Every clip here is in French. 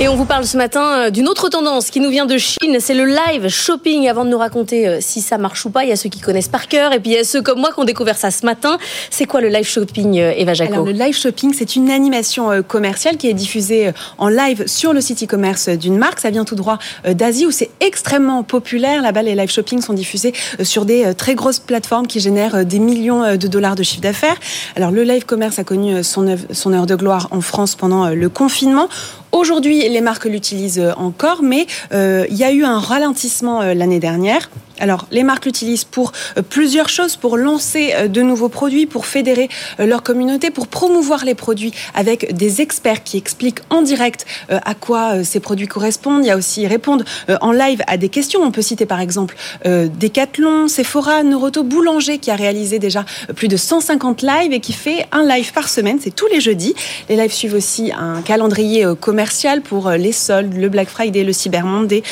Et on vous parle ce matin euh, d'une autre tendance qui nous vient de Chine, c'est le live shopping. Avant de nous raconter euh, si ça marche ou pas, il y a ceux qui connaissent par cœur et puis il y a ceux comme moi qui ont découvert ça ce matin. C'est quoi le live shopping, euh, Eva Jaco? Le live shopping, c'est une animation commerciale qui est diffusée en live sur le site e-commerce d'une marque. Ça vient tout droit d'Asie où c'est extrêmement populaire. Là-bas, les live shopping sont diffusés sur des très grosses plateformes qui génèrent des millions de dollars de chiffre d'affaires. Alors, le live commerce a connu son heure de gloire en France pendant le confinement. Aujourd'hui, les marques l'utilisent encore, mais euh, il y a eu un ralentissement euh, l'année dernière. Alors, les marques l'utilisent pour euh, plusieurs choses, pour lancer euh, de nouveaux produits, pour fédérer euh, leur communauté, pour promouvoir les produits avec des experts qui expliquent en direct à quoi ces produits correspondent. Il y a aussi répondre en live à des questions. On peut citer par exemple Decathlon, Sephora, Noroto, Boulanger qui a réalisé déjà plus de 150 lives et qui fait un live par semaine. C'est tous les jeudis. Les lives suivent aussi un calendrier commercial pour les soldes, le Black Friday, le Cyber Monday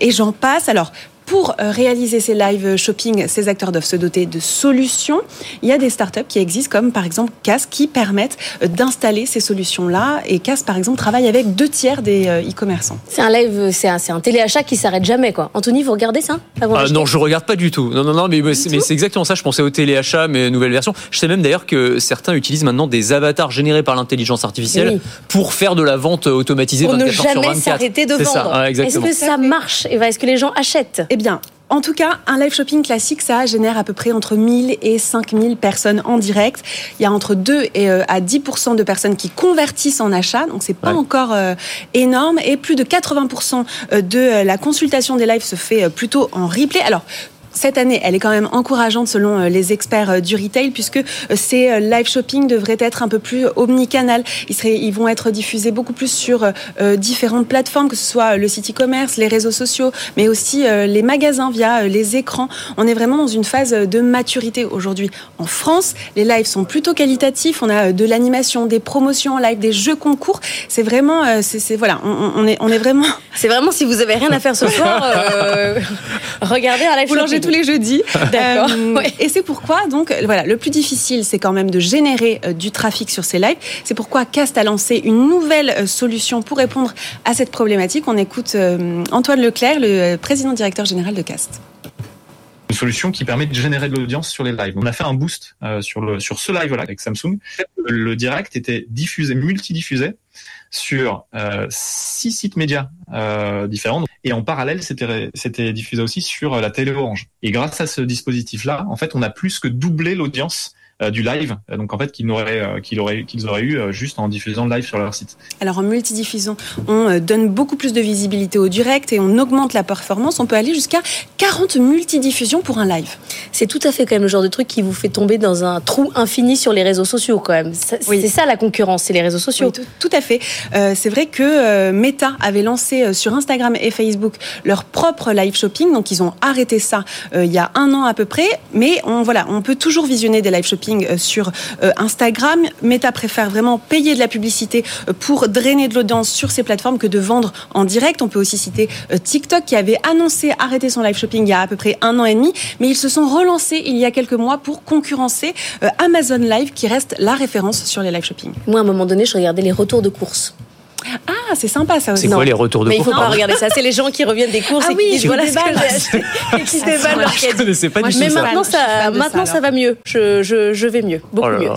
et j'en passe. Alors, pour euh, réaliser ces live shopping, ces acteurs doivent se doter de solutions. Il y a des startups qui existent, comme par exemple CAS, qui permettent euh, d'installer ces solutions-là. Et CAS, par exemple, travaille avec deux tiers des euh, e-commerçants. C'est un live, c'est un, un, téléachat qui s'arrête jamais, quoi. Anthony, vous regardez ça? Ah, Non, je regarde pas du tout. Non, non, non, mais, mais c'est exactement ça. Je pensais au téléachat, mais nouvelle version. Je sais même d'ailleurs que certains utilisent maintenant des avatars générés par l'intelligence artificielle pour faire de la vente automatisée pour 24 ne jamais s'arrêter de vendre. Est-ce que ça marche? Est-ce que les gens achètent? eh bien, en tout cas, un live shopping classique, ça génère à peu près entre 1000 et 5000 personnes en direct. Il y a entre 2 et euh, à 10% de personnes qui convertissent en achat, donc c'est pas encore euh, énorme. Et plus de 80% euh, de la consultation des lives se fait plutôt en replay. Alors, cette année, elle est quand même encourageante selon euh, les experts euh, du retail, puisque euh, ces live shopping devraient être un peu plus omnicanal. Ils, seraient, ils vont être diffusés beaucoup plus sur différentes plateformes, que ce soit le site e-commerce, les réseaux sociaux, mais aussi les magasins via les écrans. On est vraiment dans une phase de maturité aujourd'hui. En France, les lives sont plutôt qualitatifs. On a de l'animation, des promotions en live, des jeux concours. C'est vraiment, c'est voilà, on, est, on est vraiment. C'est vraiment si vous avez rien à faire ce soir, regardez un live shopping tous les jeudis. D'accord. Euh, et c'est pourquoi, donc, voilà, le plus difficile, c'est quand même de générer euh, du trafic sur ces lives. C'est pourquoi Cast a lancé une nouvelle euh, solution pour répondre à cette problématique. On écoute Antoine Leclerc, le président directeur général de Cast solution qui permet de générer de l'audience sur les lives. On a fait un boost sur le sur ce live là avec Samsung. Le direct était diffusé, multidiffusé sur euh, six sites médias euh, différents. Et en parallèle, c'était c'était diffusé aussi sur la télé Orange. Et grâce à ce dispositif-là, en fait, on a plus que doublé l'audience euh, du live, donc en fait qu'ils auraient, euh, qu'ils auraient, qu'ils auraient eu euh, juste en diffusant le live sur leur site. Alors en multidiffusion, on donne beaucoup plus de visibilité au direct et on augmente la performance. On peut aller jusqu'à 40 multidiffusions pour un live. C'est tout à fait quand même le genre de truc qui vous fait tomber dans un trou infini sur les réseaux sociaux quand même. C'est ça la concurrence, c'est les réseaux sociaux. tout, à fait. c'est vrai que Meta avait lancé sur Instagram et Facebook leur propre live shopping, donc ils ont arrêté ça il y a un an à peu près. Mais on voilà, on peut toujours visionner des live shopping euh, sur euh, Instagram. Meta préfère vraiment payer de la publicité euh, pour drainer de l'audience sur ces plateformes que de vendre en direct. On peut aussi citer TikTok qui avait annoncé arrêter son live shopping il y a à peu près un an et demi, mais ils se sont relancés il y a quelques mois pour concurrencer Amazon Live qui reste la référence sur les live shopping. Moi, à un moment donné, je regardais les retours de courses. Ah, c'est sympa ça aussi. C'est quoi les retours de Mais il faut pas regarder ça. C'est les gens qui reviennent des courses ah et oui, qui disent voilà ce que j'ai acheté et qui se déballent leur caddie. Mais maintenant, ça, maintenant ça va mieux. Je, je, je vais mieux, beaucoup oh mieux.